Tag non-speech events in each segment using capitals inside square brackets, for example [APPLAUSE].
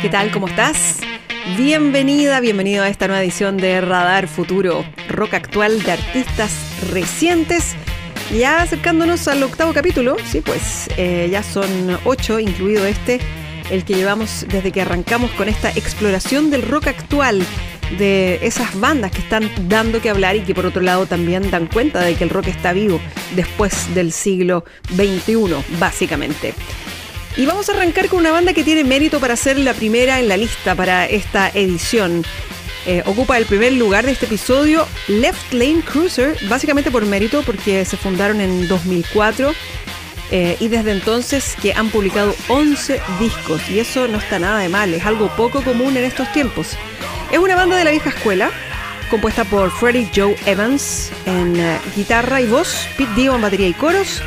¿Qué tal? ¿Cómo estás? Bienvenida, bienvenido a esta nueva edición de Radar Futuro, rock actual de artistas recientes. Ya acercándonos al octavo capítulo, sí, pues eh, ya son ocho, incluido este, el que llevamos desde que arrancamos con esta exploración del rock actual, de esas bandas que están dando que hablar y que por otro lado también dan cuenta de que el rock está vivo después del siglo XXI, básicamente. Y vamos a arrancar con una banda que tiene mérito para ser la primera en la lista para esta edición. Eh, ocupa el primer lugar de este episodio Left Lane Cruiser, básicamente por mérito porque se fundaron en 2004 eh, y desde entonces que han publicado 11 discos y eso no está nada de mal, es algo poco común en estos tiempos. Es una banda de la vieja escuela, compuesta por Freddie Joe Evans en eh, guitarra y voz, Pete Dio en batería y coros,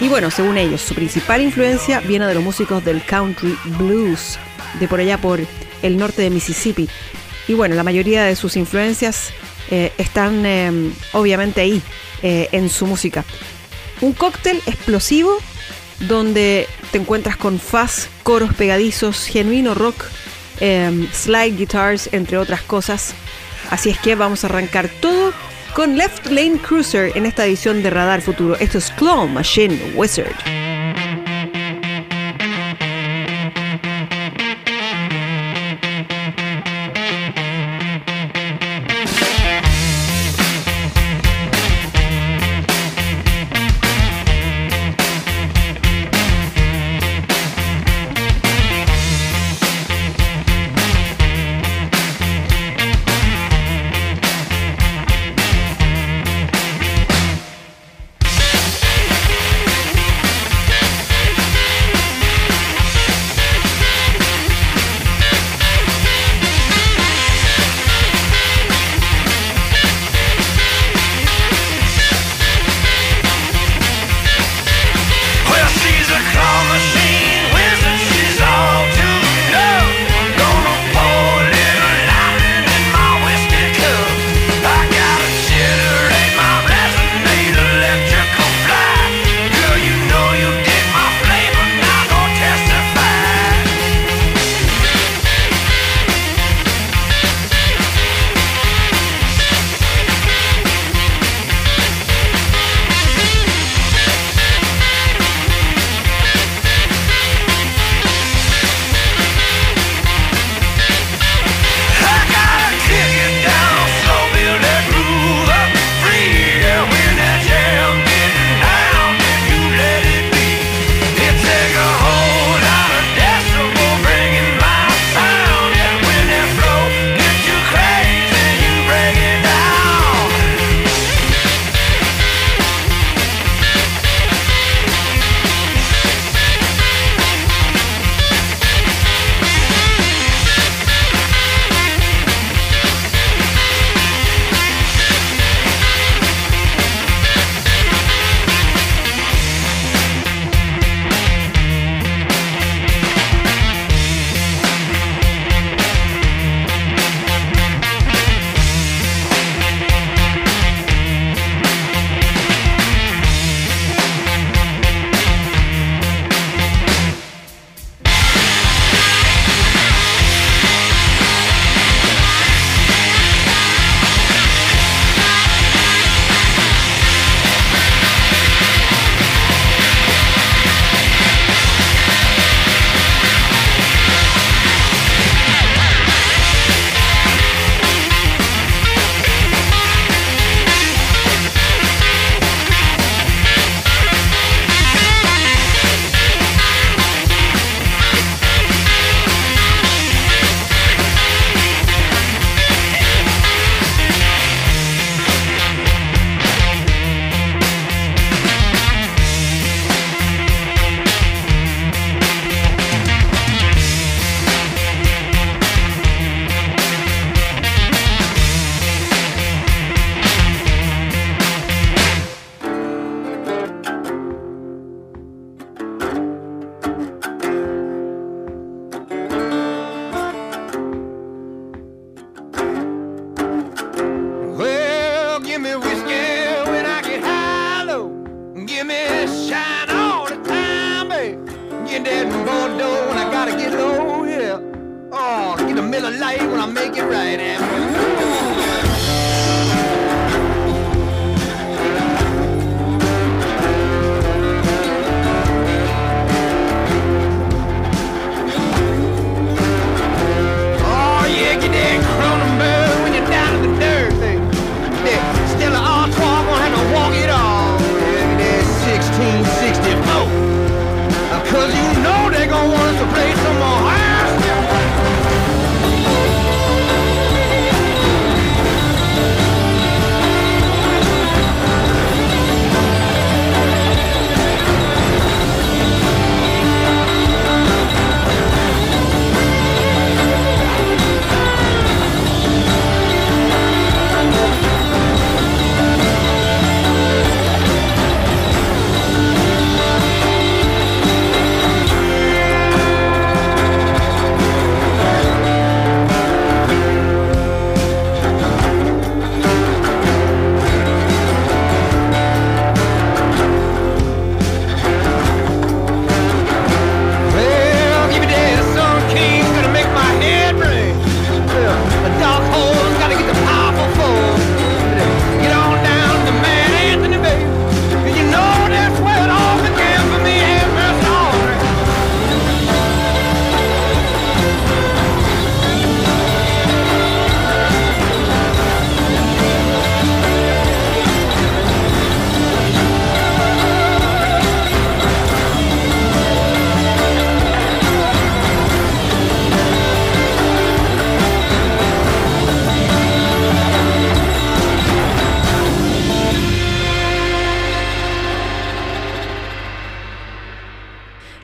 y bueno, según ellos, su principal influencia viene de los músicos del country blues, de por allá por el norte de Mississippi. Y bueno, la mayoría de sus influencias eh, están eh, obviamente ahí, eh, en su música. Un cóctel explosivo donde te encuentras con fuzz, coros pegadizos, genuino rock, slide guitars, entre otras cosas. Así es que vamos a arrancar todo con Left Lane Cruiser en esta edición de Radar Futuro. Esto es Claw Machine Wizard. when I make it right. And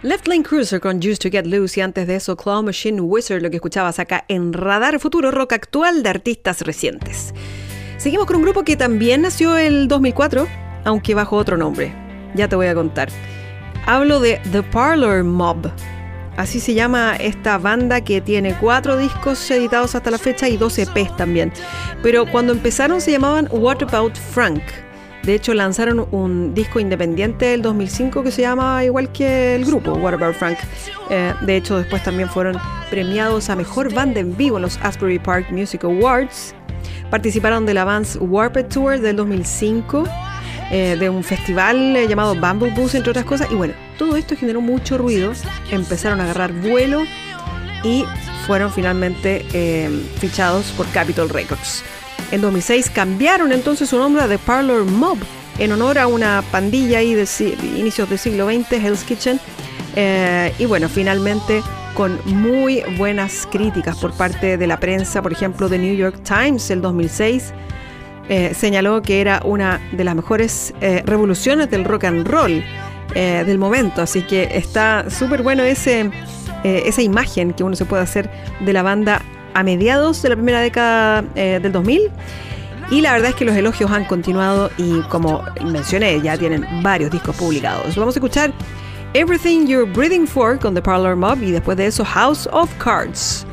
Left Lane Cruiser con Used to Get Loose y antes de eso Claw Machine Wizard, lo que escuchabas acá en Radar Futuro Rock Actual de artistas recientes. Seguimos con un grupo que también nació el 2004, aunque bajo otro nombre. Ya te voy a contar. Hablo de The Parlor Mob. Así se llama esta banda que tiene cuatro discos editados hasta la fecha y dos EPs también. Pero cuando empezaron se llamaban What About Frank. De hecho, lanzaron un disco independiente del 2005 que se llama igual que el grupo, What About Frank. Eh, de hecho, después también fueron premiados a Mejor Banda en Vivo en los Asbury Park Music Awards. Participaron de la Vans Warped Tour del 2005, eh, de un festival eh, llamado Bumblebee, entre otras cosas. Y bueno, todo esto generó mucho ruido. Empezaron a agarrar vuelo y fueron finalmente fichados por Capitol Records. En 2006 cambiaron entonces su nombre a The Parlor Mob en honor a una pandilla ahí de inicios del siglo XX, Hell's Kitchen. Eh, y bueno, finalmente con muy buenas críticas por parte de la prensa, por ejemplo, The New York Times el 2006 eh, señaló que era una de las mejores eh, revoluciones del rock and roll del momento. Así que está súper bueno ese, esa imagen que uno se puede hacer de la banda a mediados de la primera década eh, del 2000. Y la verdad es que los elogios han continuado y como mencioné, ya tienen varios discos publicados. Vamos a escuchar Everything You're Breathing For con The Parlor Mob y después de eso House of Cards.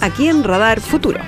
Aquí en Radar Futuro.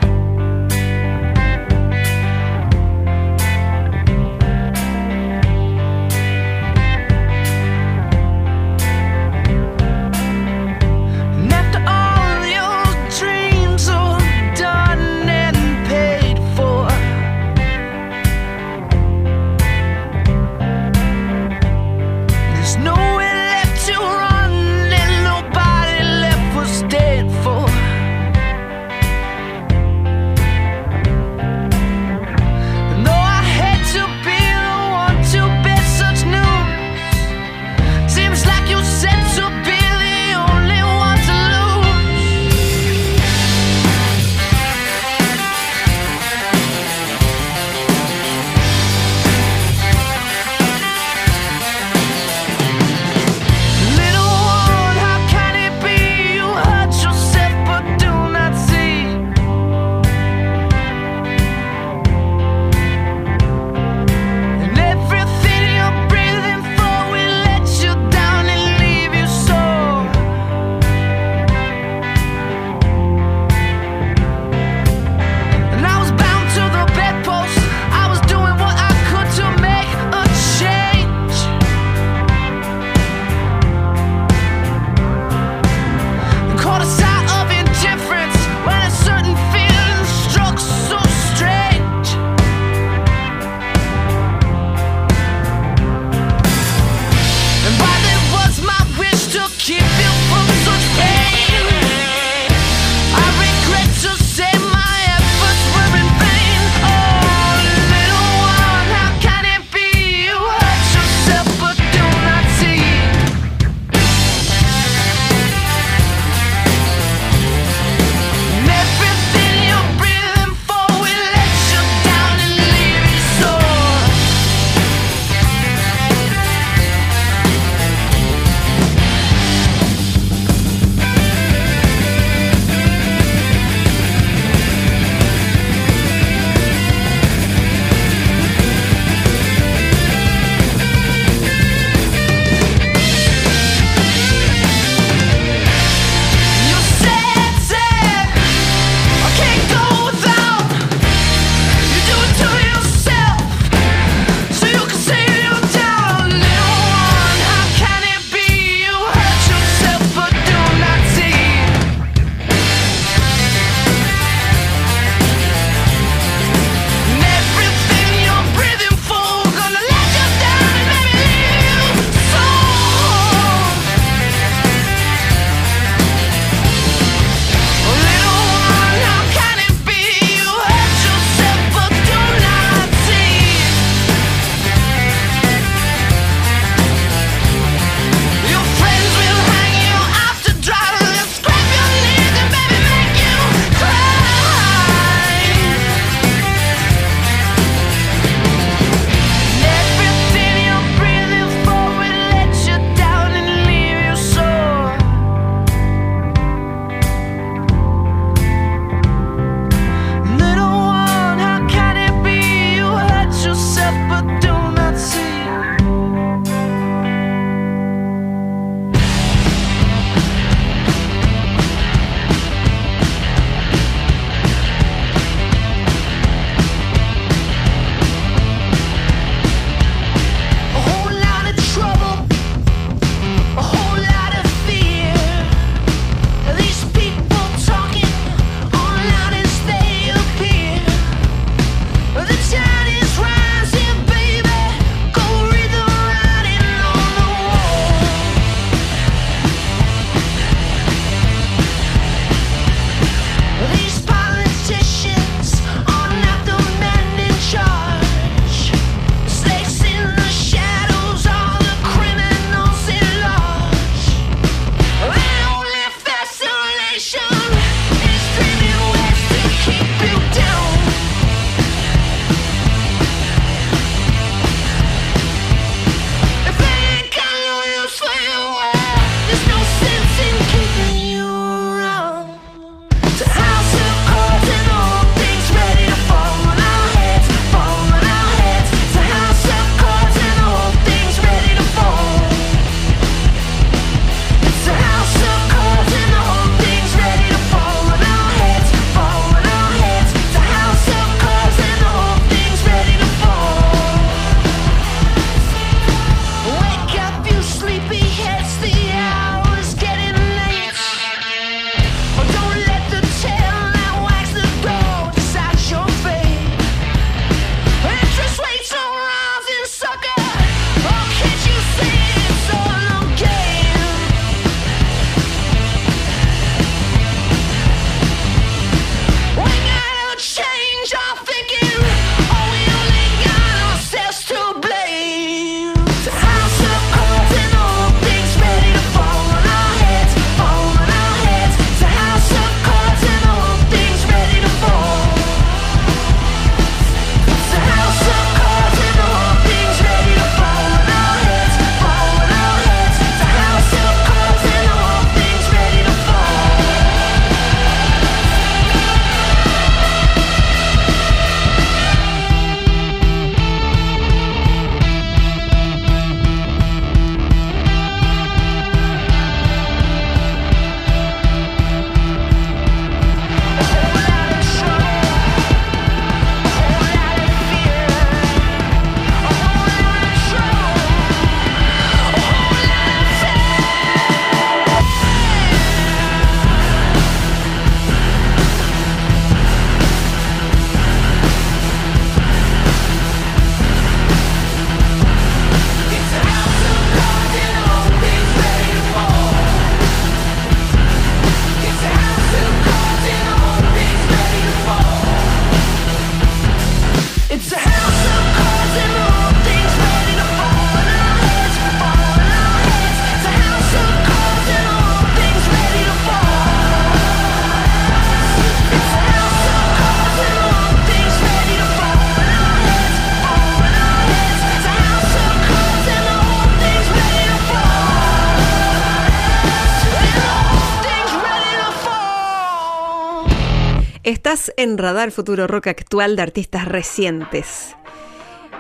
En Radar Futuro Rock actual de artistas recientes.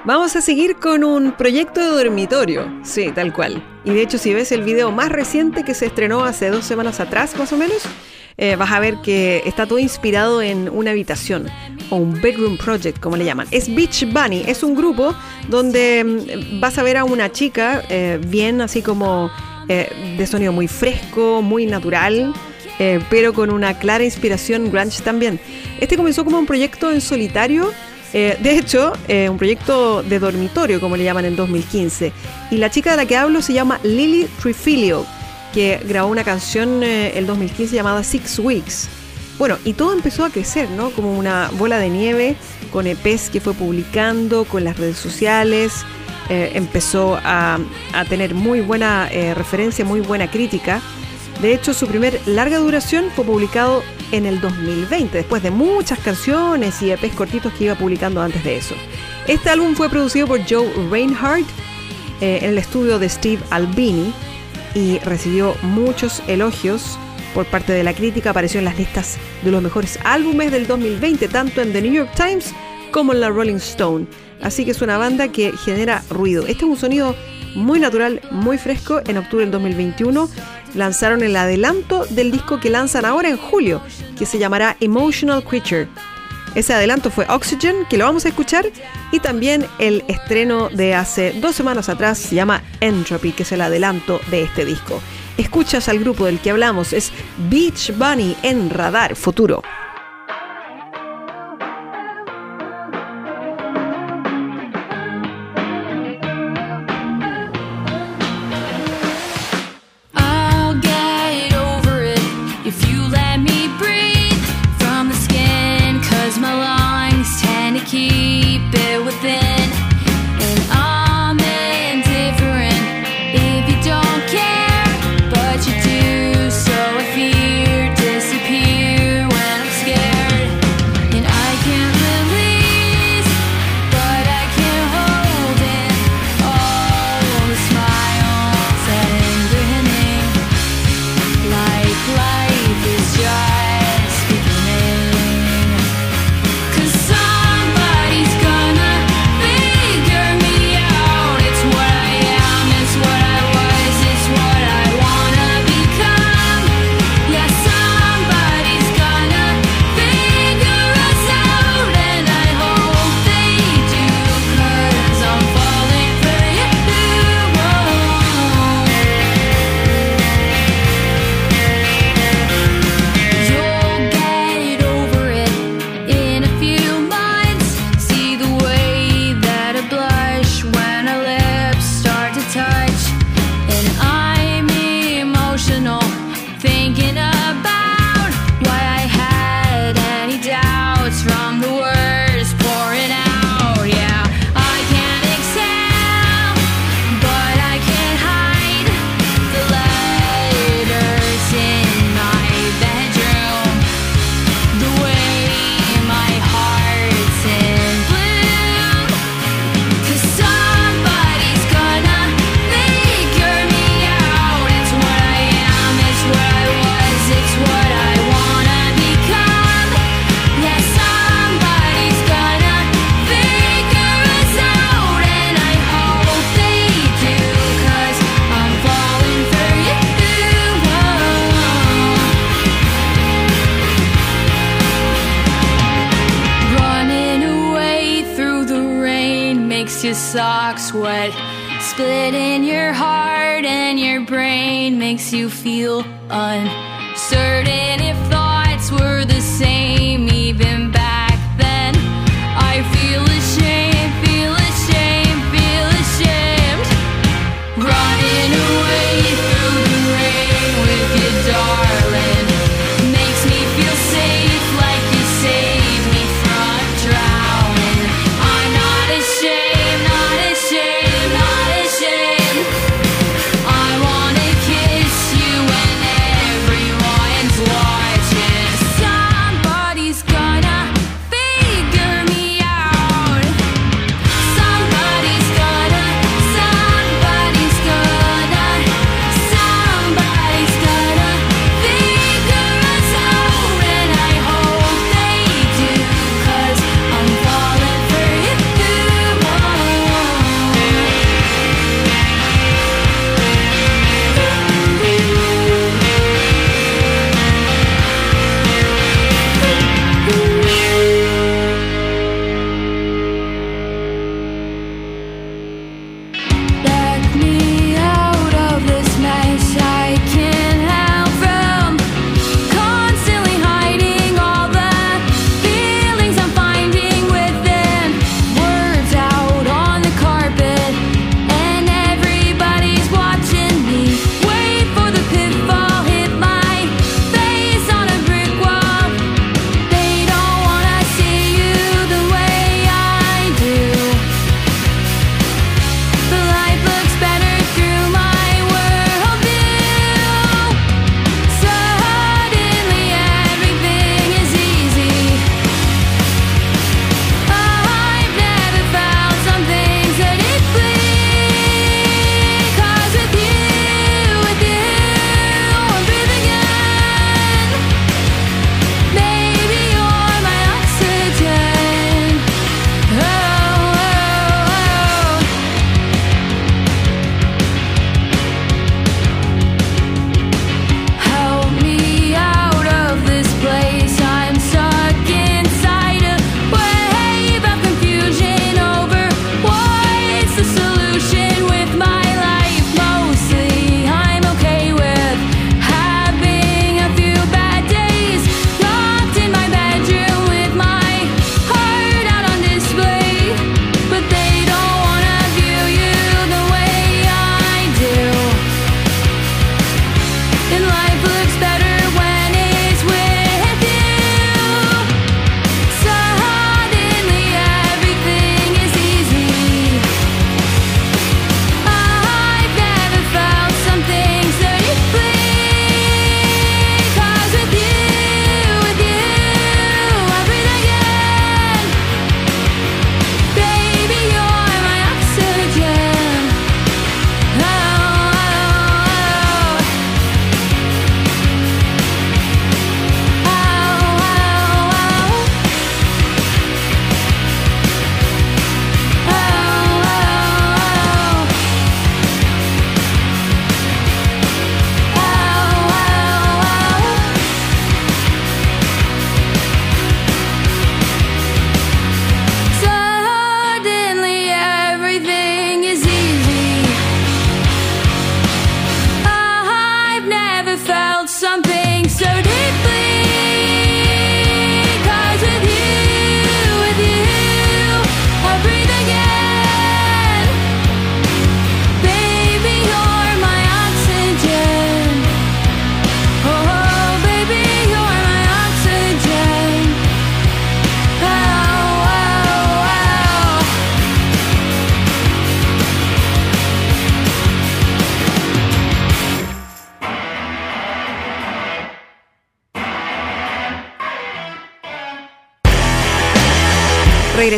Vamos a seguir con un proyecto de dormitorio, sí, tal cual. Y de hecho, si ves el video más reciente que se estrenó hace dos semanas atrás, más o menos, eh, vas a ver que está todo inspirado en una habitación o un bedroom project, como le llaman. Es Beach Bunny, es un grupo donde mm, vas a ver a una chica eh, bien así como eh, de sonido muy fresco, muy natural. eh, pero con una clara inspiración grunge también. Este comenzó como un proyecto en solitario eh, de hecho, un proyecto de dormitorio, como le llaman en 2015. Y la chica de la que hablo se llama Lily Trifilio, que grabó una canción el 2015 llamada Six Weeks. Bueno, y todo empezó a crecer, ¿no? Como una bola de nieve, con EPs que fue publicando, con las redes sociales. Eh, empezó a, tener muy buena eh, referencia, muy buena crítica. De hecho, su primer larga duración fue publicado en el 2020, después de muchas canciones y EPs cortitos que iba publicando antes de eso. Este álbum fue producido por Joe Reinhardt eh, en el estudio de Steve Albini y recibió muchos elogios por parte de la crítica. Apareció en las listas de los mejores álbumes del 2020, tanto en The New York Times como en la Rolling Stone. Así que es una banda que genera ruido. Este es un sonido muy natural, muy fresco. En octubre del 2021 lanzaron el adelanto del disco que lanzan ahora en julio, que se llamará Emotional Creature. Ese adelanto fue Oxygen, que lo vamos a escuchar, y también el estreno de hace dos semanas atrás se llama Entropy, que es el adelanto de este disco. Escuchas al grupo del que hablamos, es Beach Bunny en Radar Futuro. Splitting your heart and your brain makes you feel uncertain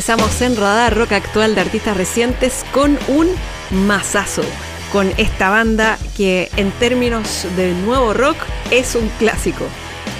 Regresamos en Radar Rock actual de artistas recientes con un masazo. Con esta banda que en términos de nuevo rock es un clásico.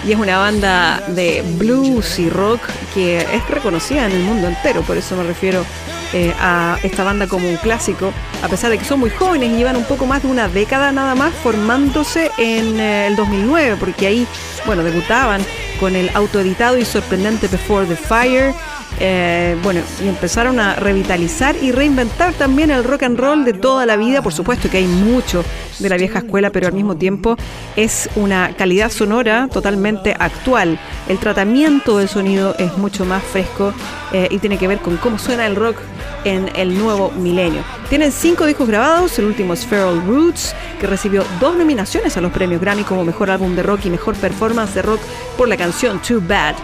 Y es una banda de blues y rock que es reconocida en el mundo entero. Por eso me refiero eh, a esta banda como un clásico. A pesar de que son muy jóvenes y llevan un poco más de una década nada más formándose en eh, el 2009. Porque ahí, bueno, debutaban con el autoeditado y sorprendente Before the Fire. Eh, bueno, y empezaron a revitalizar y reinventar también el rock and roll de toda la vida. Por supuesto que hay mucho de la vieja escuela, pero al mismo tiempo es una calidad sonora totalmente actual. El tratamiento del sonido es mucho más fresco eh, y tiene que ver con cómo suena el rock en el nuevo milenio. Tienen cinco discos grabados, el último es Feral Roots, que recibió dos nominaciones a los premios Grammy como Mejor Álbum de Rock y Mejor Performance de Rock por la canción Too Bad.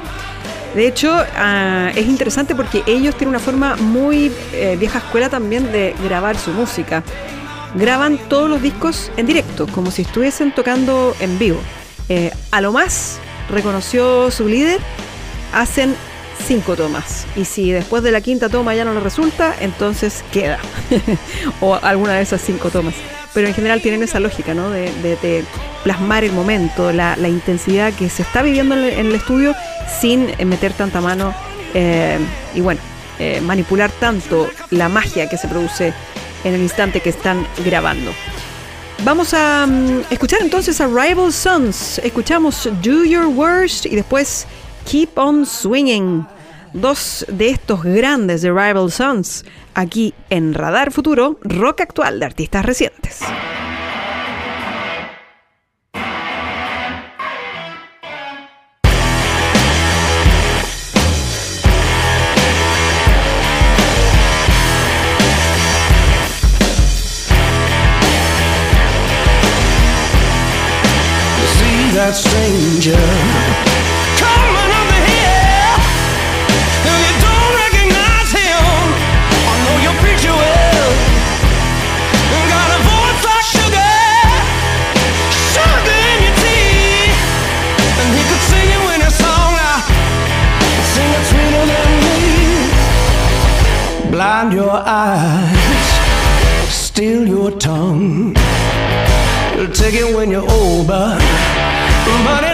De hecho, ah, es interesante porque ellos tienen una forma muy eh, vieja escuela también de grabar su música. Graban todos los discos en directo, como si estuviesen tocando en vivo. Eh, a lo más, reconoció su líder, hacen cinco tomas. Y si después de la quinta toma ya no le resulta, entonces queda. [LAUGHS] o alguna de esas cinco tomas. Pero en general tienen esa lógica, ¿no? De, de- de plasmar el momento, la, intensidad que se está viviendo en el, en el estudio sin eh, meter tanta mano eh, y bueno, eh, manipular tanto la magia que se produce en el instante que están grabando. Vamos a mm, escuchar entonces a Rival Sons. Escuchamos Do Your Worst y después Keep On Swinging. Dos de estos grandes de Rival Sons aquí en Radar Futuro, rock actual de artistas recientes. Me. Blind your eyes, steal your tongue. You'll take it when you're old, but but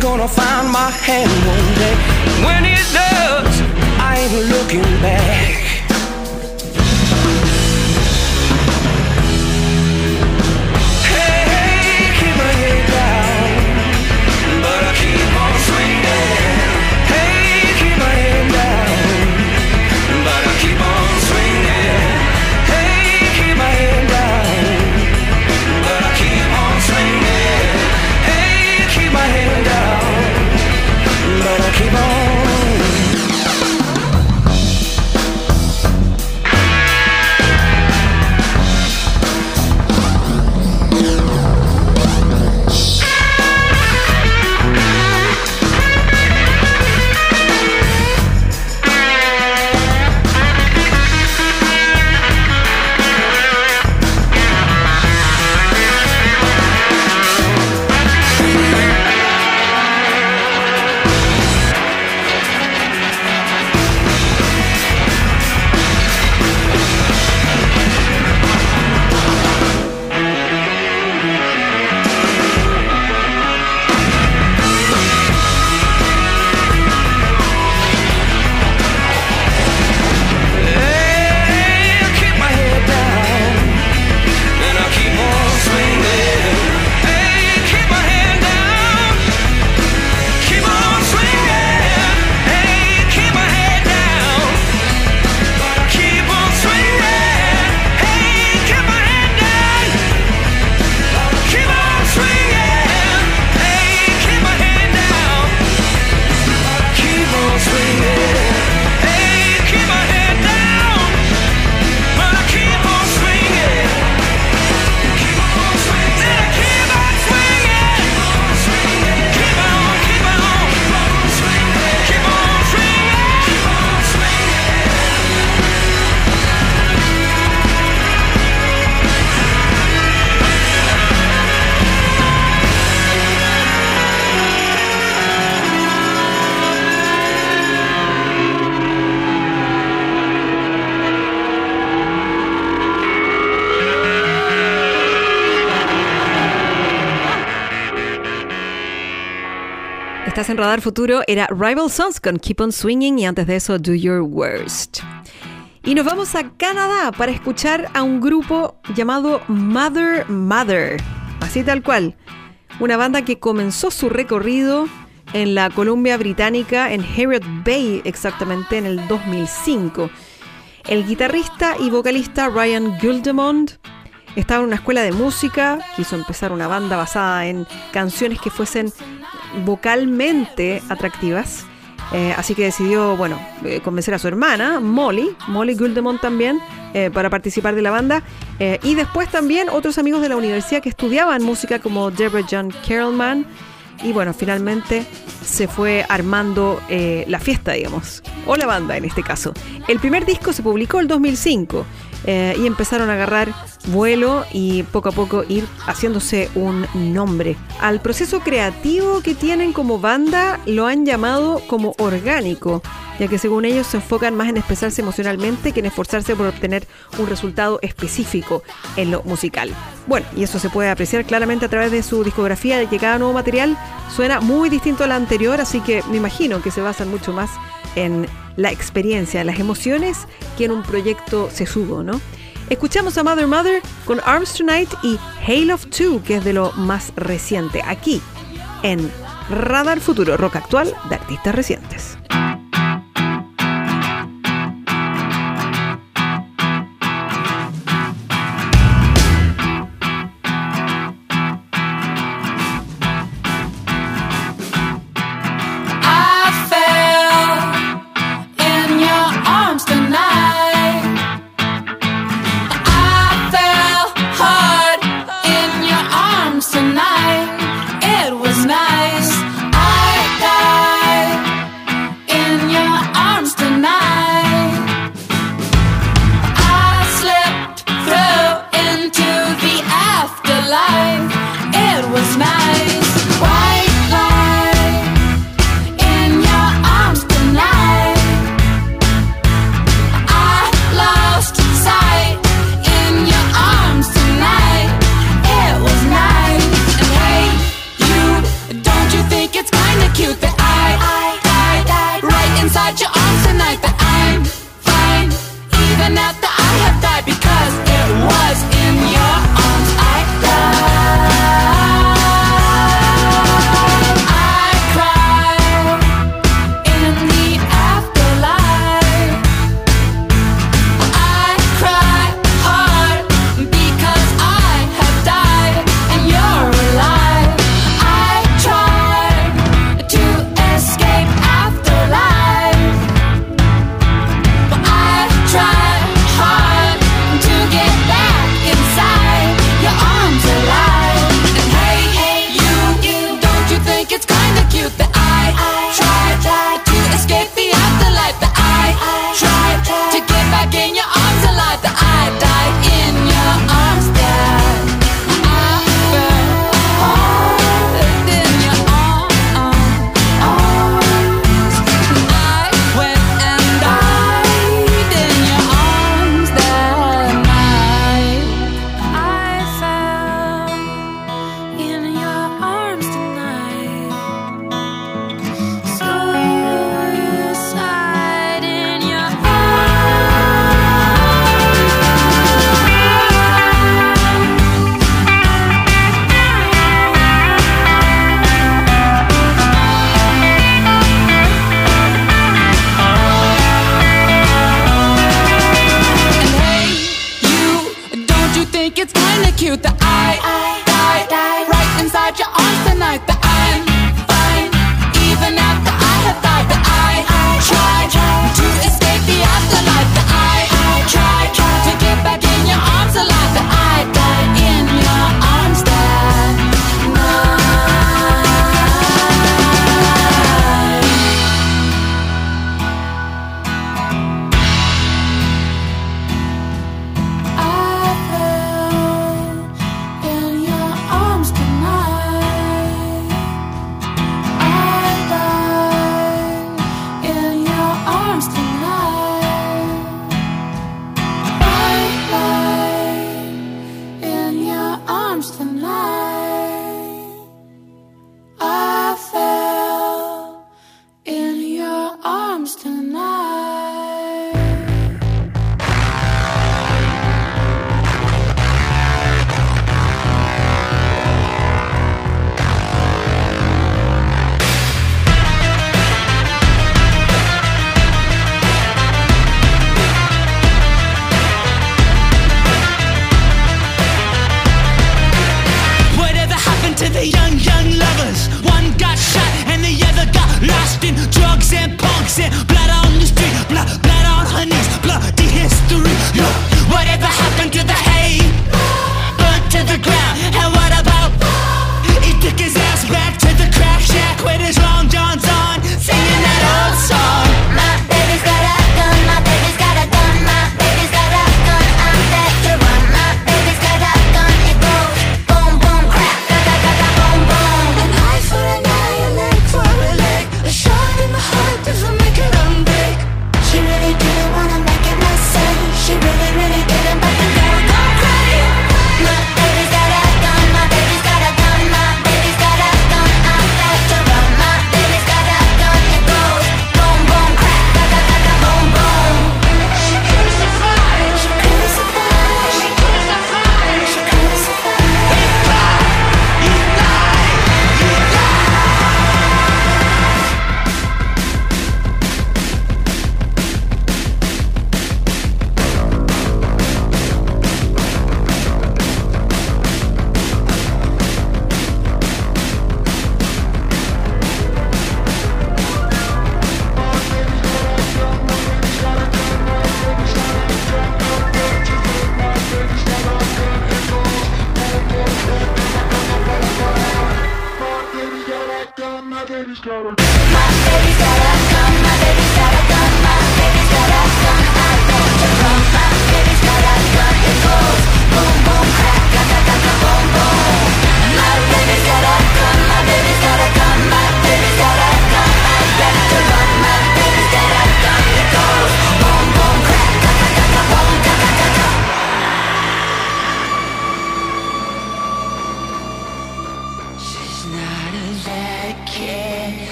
gonna find my hand one day. When it does, I ain't looking back. Radar Futuro, era Rival Sons con Keep on Swinging y antes de eso Do Your Worst. Y nos vamos a Canadá para escuchar a un grupo llamado Mother Mother, así tal cual. Una banda que comenzó su recorrido en la Columbia Británica, en Harriet Bay exactamente en el 2005. El guitarrista y vocalista Ryan Guldemond estaba en una escuela de música, quiso empezar una banda basada en canciones que fuesen vocalmente atractivas. Eh, así que decidió, bueno, eh, convencer a su hermana, Molly, Molly Guldemont también, eh, para participar de la banda. Eh, y después también otros amigos de la universidad que estudiaban música como Deborah John Carrollman. Y bueno, finalmente se fue armando la fiesta, digamos, o la banda en este caso. El primer disco se publicó el 2005 eh, y empezaron a agarrar vuelo y poco a poco ir haciéndose un nombre. Al proceso creativo que tienen como banda lo han llamado como orgánico, ya que según ellos se enfocan más en expresarse emocionalmente que en esforzarse por obtener un resultado específico en lo musical. Bueno, y eso se puede apreciar claramente a través de su discografía, de que cada nuevo material suena muy distinto al anterior, así que me imagino que se basan mucho más en la experiencia, las emociones que en un proyecto se subo, ¿no? Escuchamos a Mother Mother con Arms Tonight y Hail of Two, que es de lo más reciente, aquí en Radar Futuro, rock actual de artistas recientes. comes to.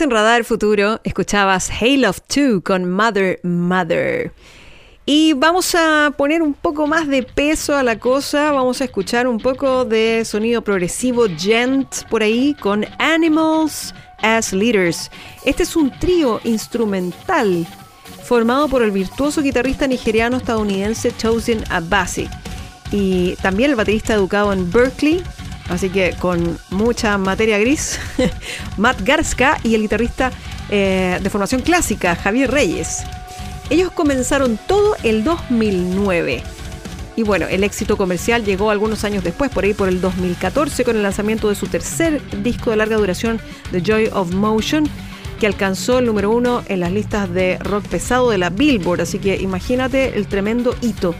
En Radar Futuro, escuchabas Hail of Two con Mother Mother. Y vamos a poner un poco más de peso a la cosa, vamos a escuchar un poco de sonido progresivo gent por ahí con Animals as Leaders. Este es un trío instrumental formado por el virtuoso guitarrista nigeriano estadounidense Chosen Abasi y también el baterista educado en Berkeley, así que con mucha materia gris, [LAUGHS] Matt Garska y el guitarrista eh, de formación clásica Javier Reyes. Ellos comenzaron todo el 2009. Y bueno, el éxito comercial llegó algunos años después, por ahí por el 2014, con el lanzamiento de su tercer disco de larga duración, The Joy of Motion, que alcanzó el número uno en las listas de rock pesado de la Billboard. Así que imagínate el tremendo hito.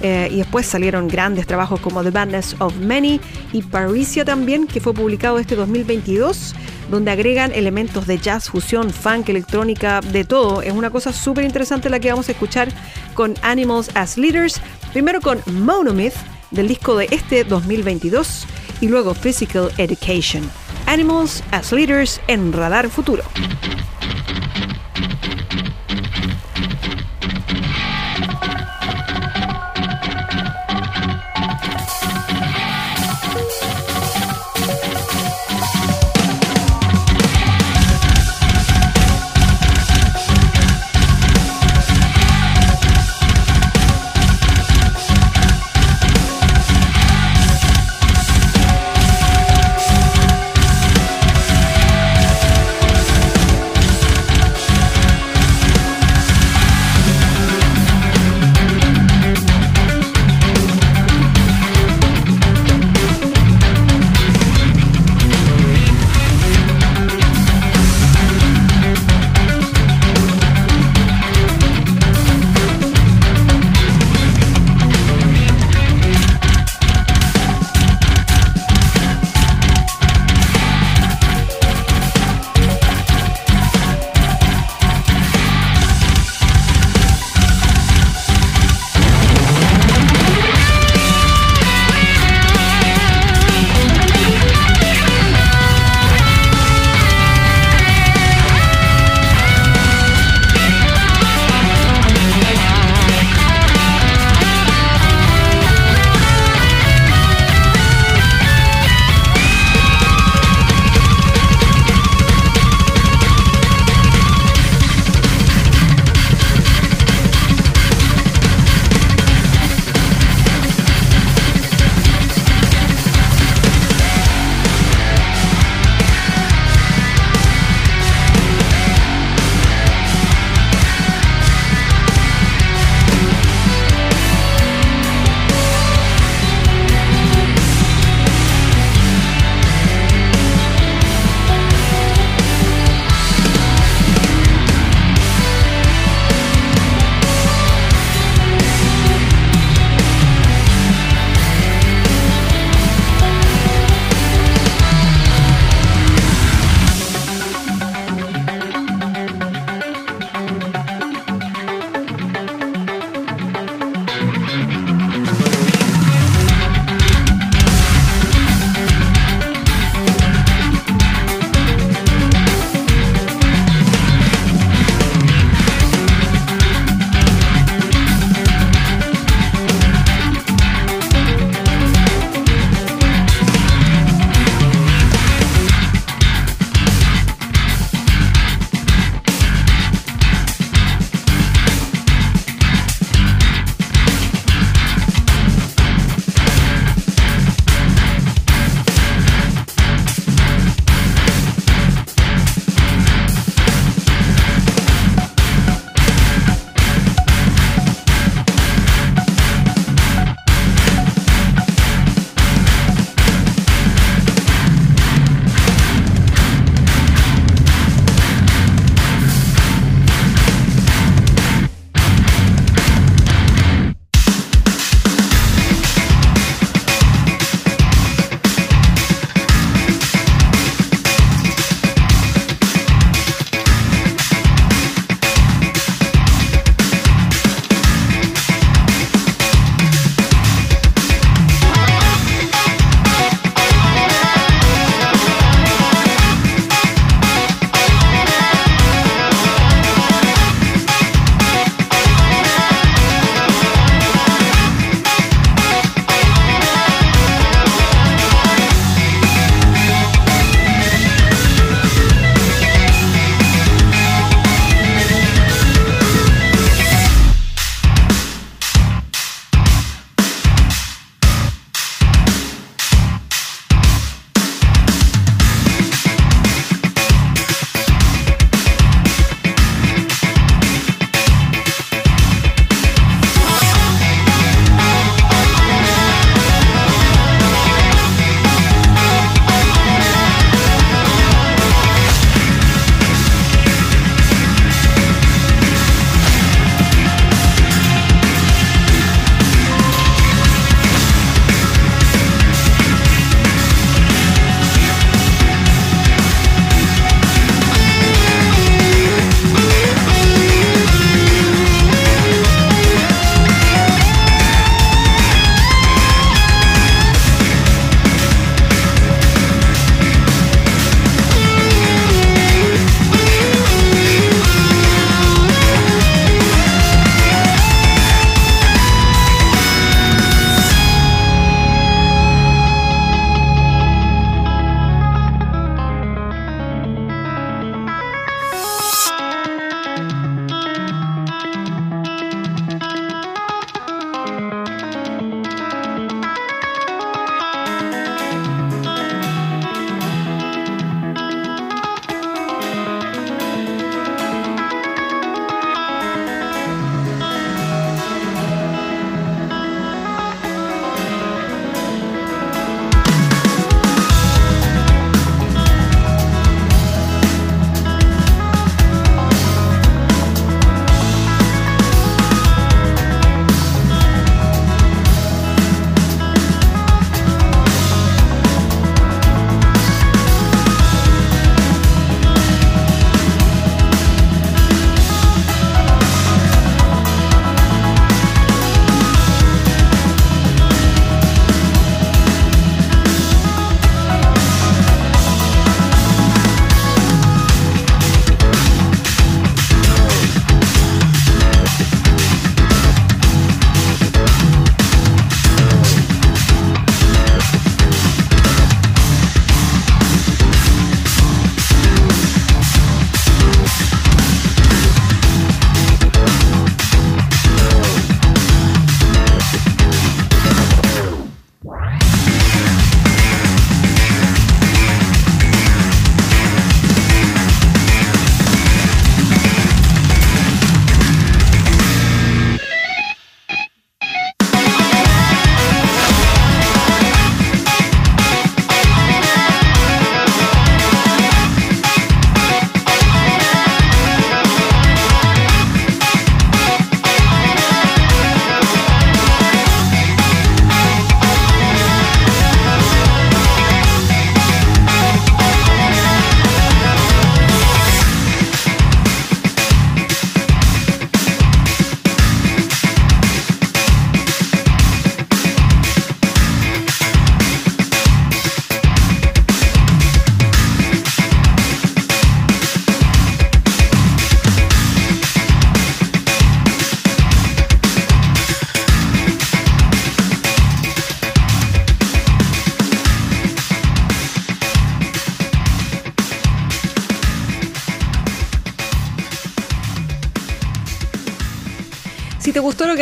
Eh, y después salieron grandes trabajos como The Badness of Many y Parisia también, que fue publicado este 2022, donde agregan elementos de jazz, fusión, funk, electrónica, de todo. Es una cosa súper interesante la que vamos a escuchar con Animals as Leaders. Primero con Monomyth, del disco de este 2022, y luego Physical Education. Animals as Leaders en Radar Futuro.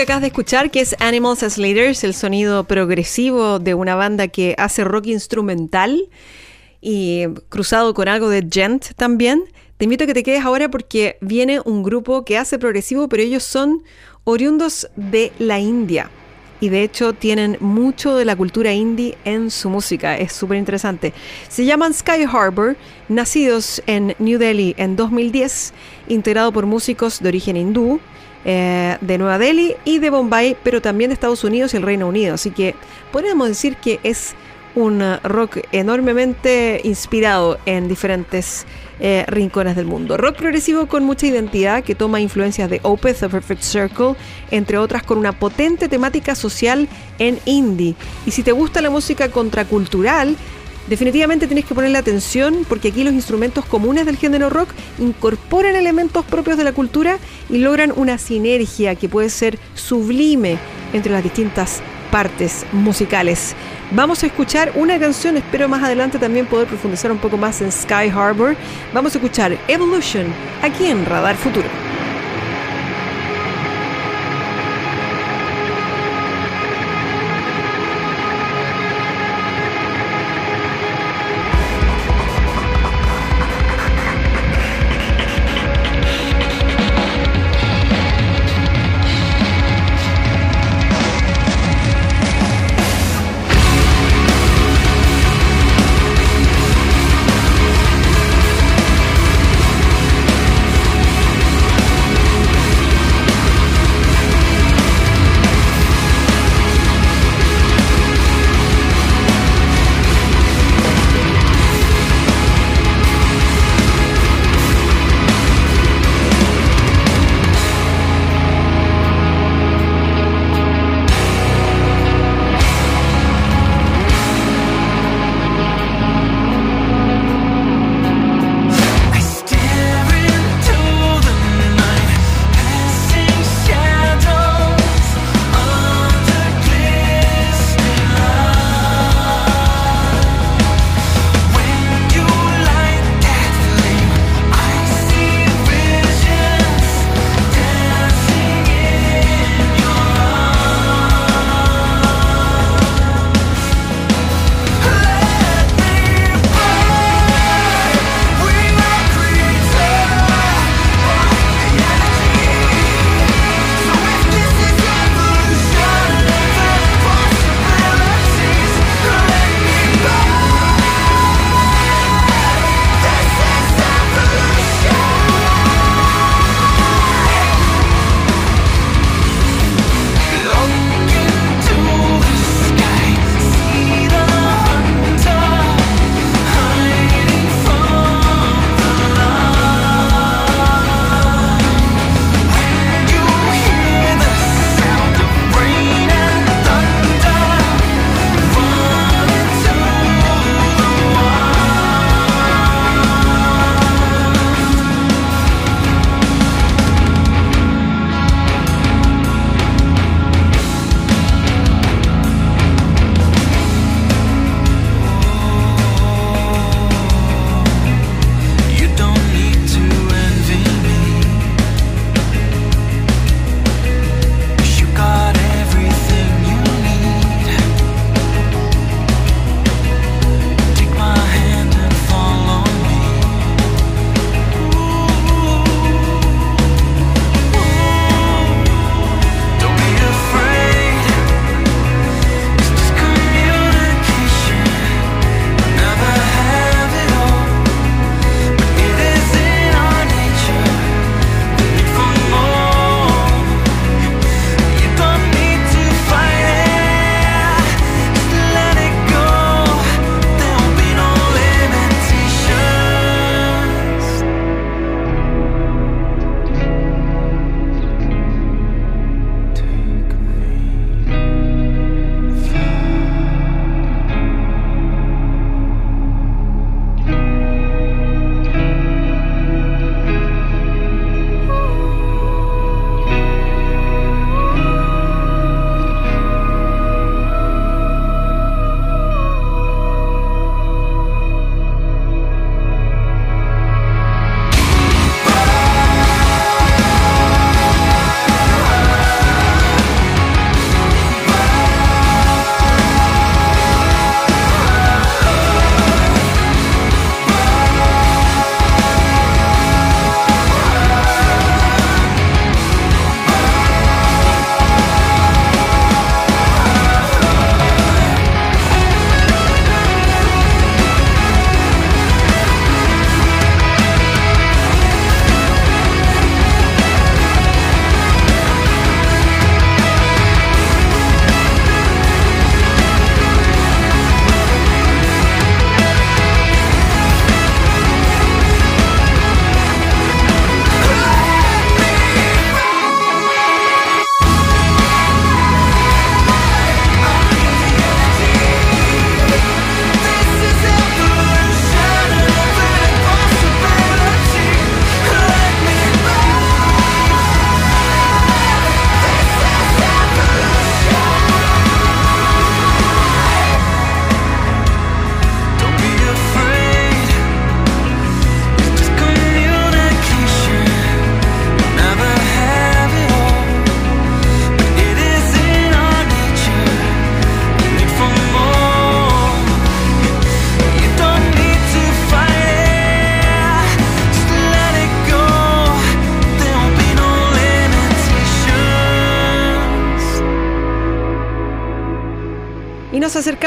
Acabas de escuchar, que es Animals as Leaders, el sonido progresivo de una banda que hace rock instrumental y cruzado con algo de gent también, te invito a que te quedes ahora porque viene un grupo que hace progresivo, pero ellos son oriundos de la India. Y de hecho tienen mucho de la cultura indie en su música, es súper interesante. Se llaman Sky Harbor, nacidos en New Delhi en 2010, integrado por músicos de origen hindú, eh, de Nueva Delhi y de Bombay, pero también de Estados Unidos y el Reino Unido. Así que podríamos decir que es un uh, rock enormemente inspirado en diferentes eh, rincones del mundo. Rock progresivo con mucha identidad que toma influencias de Opeth, The Perfect Circle, entre otras con una potente temática social en indie. Y si te gusta la música contracultural, definitivamente tienes que ponerle atención porque aquí los instrumentos comunes del género rock incorporan elementos propios de la cultura y logran una sinergia que puede ser sublime entre las distintas partes musicales. Vamos a escuchar una canción, espero más adelante también poder profundizar un poco más en Sky Harbor. Vamos a escuchar Evolution aquí en Radar Futuro.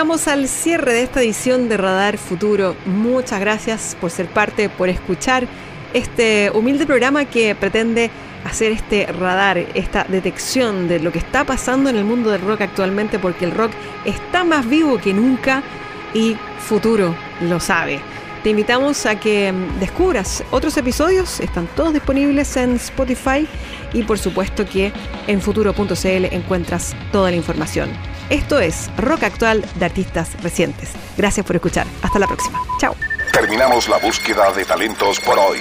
Acercamos al cierre de esta edición de Radar Futuro. Muchas gracias por ser parte, por escuchar este humilde programa que pretende hacer este radar, esta detección de lo que está pasando en el mundo del rock actualmente, porque el rock está más vivo que nunca y Futuro lo sabe. Te invitamos a que descubras otros episodios, están todos disponibles en Spotify y por supuesto que en futuro.cl encuentras toda la información. Esto es Rock Actual de Artistas Recientes. Gracias por escuchar. Hasta la próxima. Chao. Terminamos la búsqueda de talentos por hoy.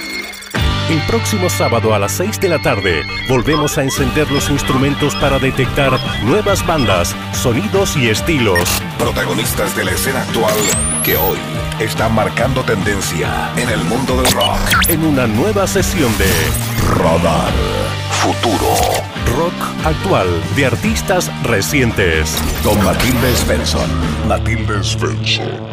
El próximo sábado a las 6 de la tarde volvemos a encender los instrumentos para detectar nuevas bandas, sonidos y estilos. Protagonistas de la escena actual que hoy están marcando tendencia en el mundo del rock. En una nueva sesión de Radar Futuro. Rock Actual de Artistas Recientes. Con Matilde Svensson. Matilde Svensson.